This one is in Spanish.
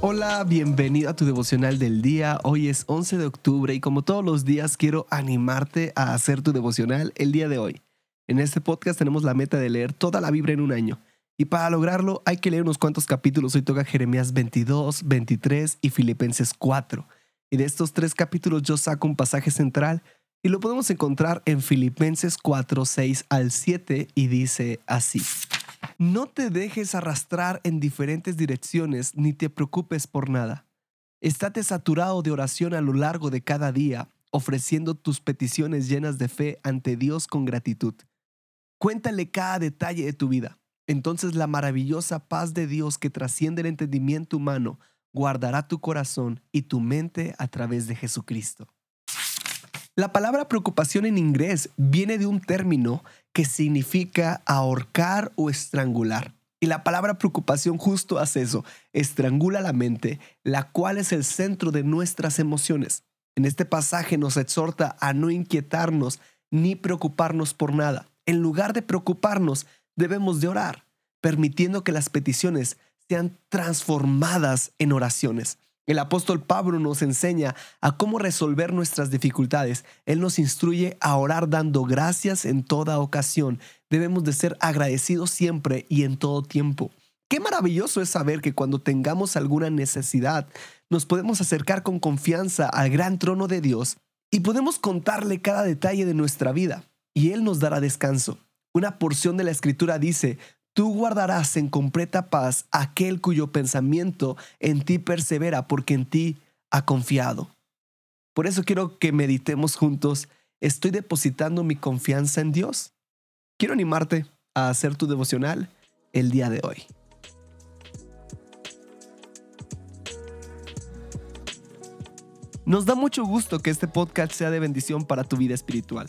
Hola, bienvenido a tu devocional del día. Hoy es 11 de octubre y como todos los días quiero animarte a hacer tu devocional el día de hoy. En este podcast tenemos la meta de leer toda la Biblia en un año. Y para lograrlo hay que leer unos cuantos capítulos. Hoy toca Jeremías 22, 23 y Filipenses 4. Y de estos tres capítulos yo saco un pasaje central y lo podemos encontrar en Filipenses 4, 6 al 7 y dice así. No te dejes arrastrar en diferentes direcciones ni te preocupes por nada. Estate saturado de oración a lo largo de cada día, ofreciendo tus peticiones llenas de fe ante Dios con gratitud. Cuéntale cada detalle de tu vida. Entonces la maravillosa paz de Dios que trasciende el entendimiento humano guardará tu corazón y tu mente a través de Jesucristo. La palabra preocupación en inglés viene de un término que significa ahorcar o estrangular. Y la palabra preocupación justo hace eso, estrangula la mente, la cual es el centro de nuestras emociones. En este pasaje nos exhorta a no inquietarnos ni preocuparnos por nada. En lugar de preocuparnos, debemos de orar, permitiendo que las peticiones sean transformadas en oraciones. El apóstol Pablo nos enseña a cómo resolver nuestras dificultades. Él nos instruye a orar dando gracias en toda ocasión. Debemos de ser agradecidos siempre y en todo tiempo. Qué maravilloso es saber que cuando tengamos alguna necesidad, nos podemos acercar con confianza al gran trono de Dios y podemos contarle cada detalle de nuestra vida y Él nos dará descanso. Una porción de la escritura dice, Tú guardarás en completa paz aquel cuyo pensamiento en ti persevera porque en ti ha confiado. Por eso quiero que meditemos juntos, ¿estoy depositando mi confianza en Dios? Quiero animarte a hacer tu devocional el día de hoy. Nos da mucho gusto que este podcast sea de bendición para tu vida espiritual.